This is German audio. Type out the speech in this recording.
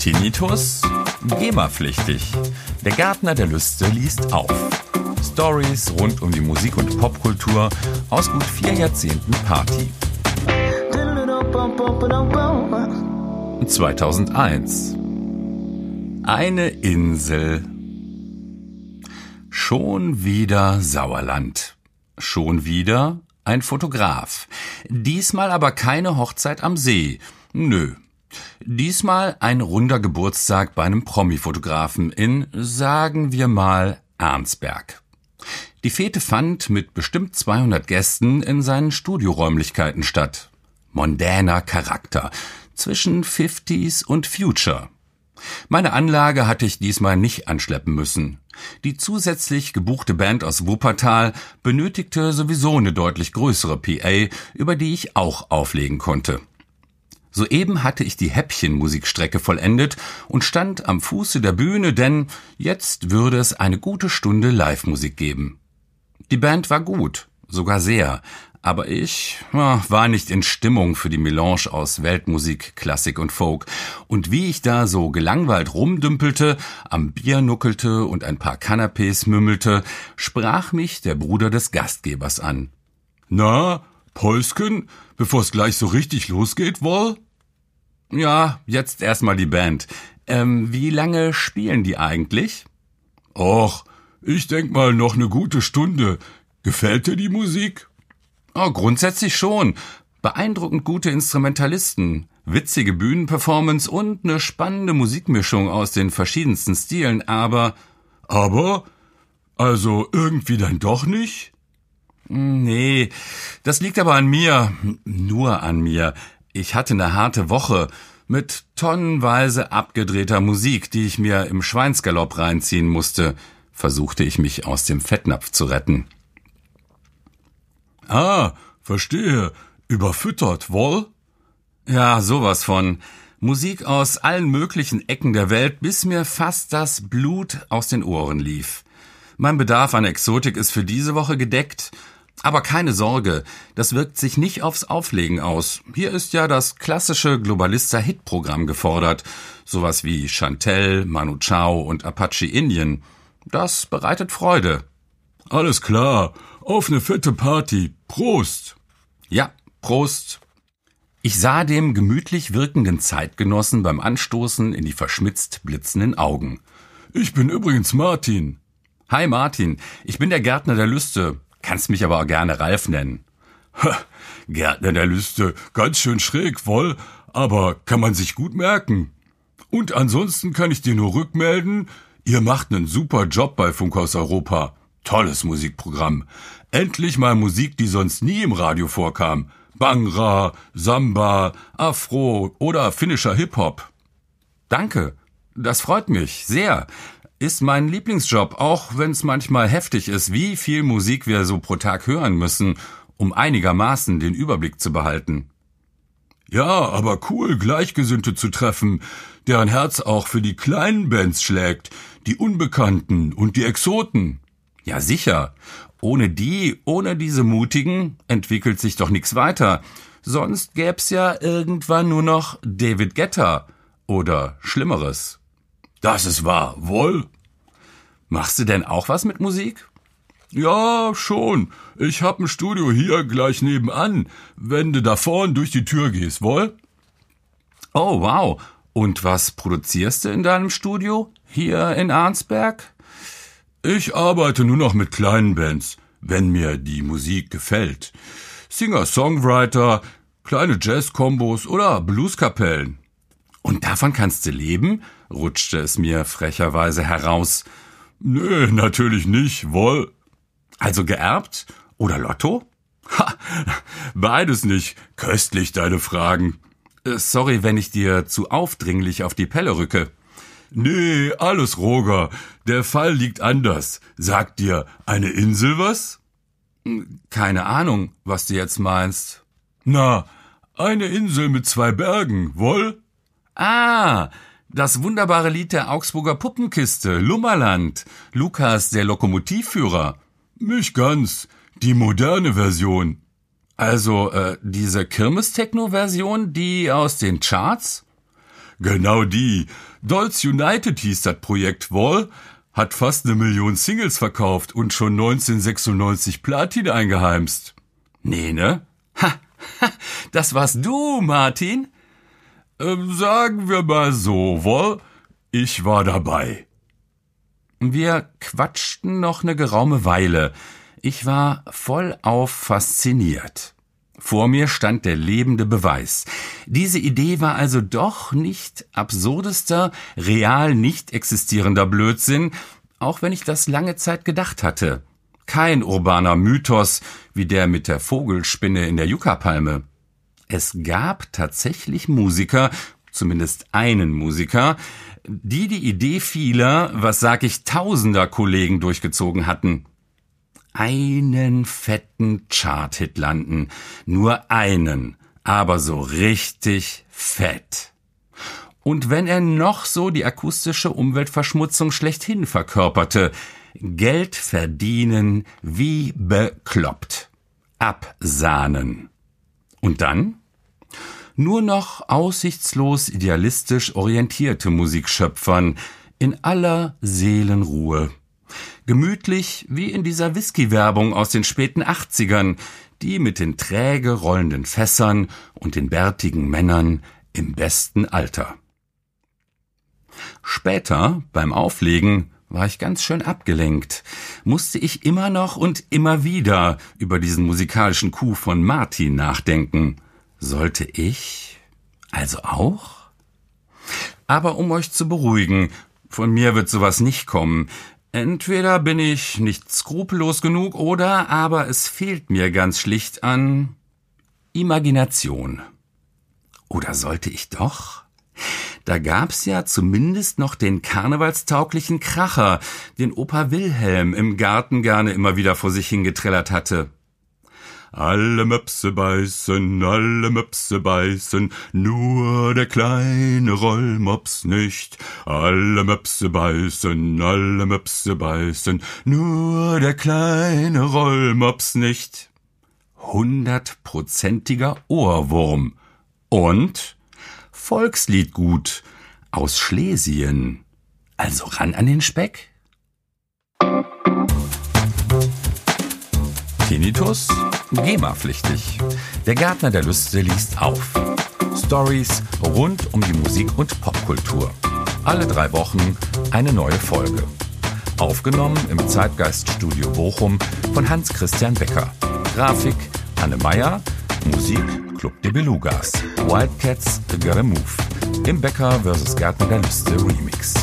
Tinnitus? GEMA-pflichtig. Der Gärtner der Lüste liest auf. Stories rund um die Musik- und Popkultur aus gut vier Jahrzehnten Party. 2001. Eine Insel. Schon wieder Sauerland. Schon wieder ein Fotograf. Diesmal aber keine Hochzeit am See. Nö. Diesmal ein runder Geburtstag bei einem Promi-Fotografen in, sagen wir mal, Arnsberg. Die Fete fand mit bestimmt 200 Gästen in seinen Studioräumlichkeiten statt. Mondäner Charakter zwischen 50s und Future. Meine Anlage hatte ich diesmal nicht anschleppen müssen. Die zusätzlich gebuchte Band aus Wuppertal benötigte sowieso eine deutlich größere PA, über die ich auch auflegen konnte. Soeben hatte ich die Häppchenmusikstrecke vollendet und stand am Fuße der Bühne, denn jetzt würde es eine gute Stunde Live-Musik geben. Die Band war gut, sogar sehr, aber ich war nicht in Stimmung für die Melange aus Weltmusik, Klassik und Folk. Und wie ich da so gelangweilt rumdümpelte, am Bier nuckelte und ein paar Canapés mümmelte, sprach mich der Bruder des Gastgebers an. Na, Päusken, bevor es gleich so richtig losgeht, wohl? Ja, jetzt erstmal die Band. Ähm, wie lange spielen die eigentlich? Och, ich denk mal noch ne gute Stunde. Gefällt dir die Musik? Oh, grundsätzlich schon. Beeindruckend gute Instrumentalisten, witzige Bühnenperformance und eine spannende Musikmischung aus den verschiedensten Stilen, aber. Aber? Also irgendwie dann doch nicht? Nee, das liegt aber an mir. Nur an mir. Ich hatte eine harte Woche mit tonnenweise abgedrehter Musik, die ich mir im Schweinsgalopp reinziehen musste, versuchte ich mich aus dem Fettnapf zu retten. Ah, verstehe. Überfüttert, wohl? Ja, sowas von. Musik aus allen möglichen Ecken der Welt, bis mir fast das Blut aus den Ohren lief. Mein Bedarf an Exotik ist für diese Woche gedeckt, aber keine Sorge, das wirkt sich nicht aufs Auflegen aus. Hier ist ja das klassische Globalista-Hit-Programm gefordert, sowas wie Chantel, Manu Chao und Apache Indien. Das bereitet Freude. Alles klar, auf ne fette Party. Prost! Ja, Prost! Ich sah dem gemütlich wirkenden Zeitgenossen beim Anstoßen in die verschmitzt blitzenden Augen. Ich bin übrigens Martin. Hi Martin, ich bin der Gärtner der Lüste. Kannst mich aber auch gerne Ralf nennen. Ha, Gärtner der Lüste, ganz schön schräg, wohl, aber kann man sich gut merken. Und ansonsten kann ich dir nur rückmelden, ihr macht einen super Job bei Funkhaus Europa. Tolles Musikprogramm. Endlich mal Musik, die sonst nie im Radio vorkam. Bangra, Samba, Afro oder finnischer Hip-Hop. Danke. Das freut mich sehr. Ist mein Lieblingsjob, auch wenn es manchmal heftig ist, wie viel Musik wir so pro Tag hören müssen, um einigermaßen den Überblick zu behalten. Ja, aber cool, Gleichgesinnte zu treffen, deren Herz auch für die kleinen Bands schlägt, die Unbekannten und die Exoten. Ja, sicher. Ohne die, ohne diese Mutigen entwickelt sich doch nichts weiter. Sonst gäb's ja irgendwann nur noch David Guetta oder Schlimmeres. Das ist wahr, wohl. Machst du denn auch was mit Musik? Ja, schon. Ich hab ein Studio hier gleich nebenan, wenn du da vorn durch die Tür gehst, wohl? Oh, wow. Und was produzierst du in deinem Studio? Hier in Arnsberg? Ich arbeite nur noch mit kleinen Bands, wenn mir die Musik gefällt. Singer-Songwriter, kleine Jazz-Kombos oder Blueskapellen. Und davon kannst du leben? rutschte es mir frecherweise heraus. Nö, natürlich nicht, wohl. Also geerbt oder Lotto? Ha, beides nicht. Köstlich deine Fragen. Äh, sorry, wenn ich dir zu aufdringlich auf die Pelle rücke. Nee, alles Roger. Der Fall liegt anders. Sagt dir eine Insel was? Keine Ahnung, was du jetzt meinst. Na, eine Insel mit zwei Bergen, wohl? Ah, das wunderbare Lied der Augsburger Puppenkiste, Lummerland. Lukas, der Lokomotivführer. Nicht ganz. Die moderne Version. Also, äh, diese Kirmes-Techno-Version, die aus den Charts? Genau die. Dolls United hieß das Projekt wohl, hat fast eine Million Singles verkauft und schon 1996 Platin eingeheimst. Nee, ne? Ha, ha, das warst du, Martin? Ähm, sagen wir mal so, wohl, ich war dabei. Wir quatschten noch eine geraume Weile. Ich war vollauf fasziniert. Vor mir stand der lebende Beweis. Diese Idee war also doch nicht absurdester, real nicht existierender Blödsinn, auch wenn ich das lange Zeit gedacht hatte. Kein urbaner Mythos wie der mit der Vogelspinne in der Yucca-Palme. Es gab tatsächlich Musiker, zumindest einen Musiker, die die Idee vieler, was sag ich, tausender Kollegen durchgezogen hatten einen fetten Chart-Hit landen. Nur einen, aber so richtig fett. Und wenn er noch so die akustische Umweltverschmutzung schlechthin verkörperte, Geld verdienen wie bekloppt. Absahnen. Und dann? Nur noch aussichtslos idealistisch orientierte Musik schöpfern, in aller Seelenruhe. Gemütlich wie in dieser Whisky-Werbung aus den späten 80ern, die mit den träge rollenden Fässern und den bärtigen Männern im besten Alter. Später, beim Auflegen, war ich ganz schön abgelenkt, musste ich immer noch und immer wieder über diesen musikalischen Coup von Martin nachdenken. Sollte ich also auch? Aber um euch zu beruhigen, von mir wird sowas nicht kommen. Entweder bin ich nicht skrupellos genug oder aber es fehlt mir ganz schlicht an Imagination. Oder sollte ich doch? Da gab's ja zumindest noch den karnevalstauglichen Kracher, den Opa Wilhelm im Garten gerne immer wieder vor sich hingetrellert hatte. Alle Möpse beißen, alle Möpse beißen, nur der kleine Rollmops nicht. Alle Möpse beißen, alle Möpse beißen, nur der kleine Rollmops nicht. Hundertprozentiger Ohrwurm. Und Volksliedgut aus Schlesien. Also ran an den Speck. Tinnitus? GEMA-pflichtig. Der Gärtner der Lüste liest auf. Stories rund um die Musik- und Popkultur. Alle drei Wochen eine neue Folge. Aufgenommen im Zeitgeiststudio Bochum von Hans-Christian Becker. Grafik Anne Meyer. Musik Club de Belugas. Wildcats Gotta Move. Im Becker vs. Gärtner der Lüste Remix.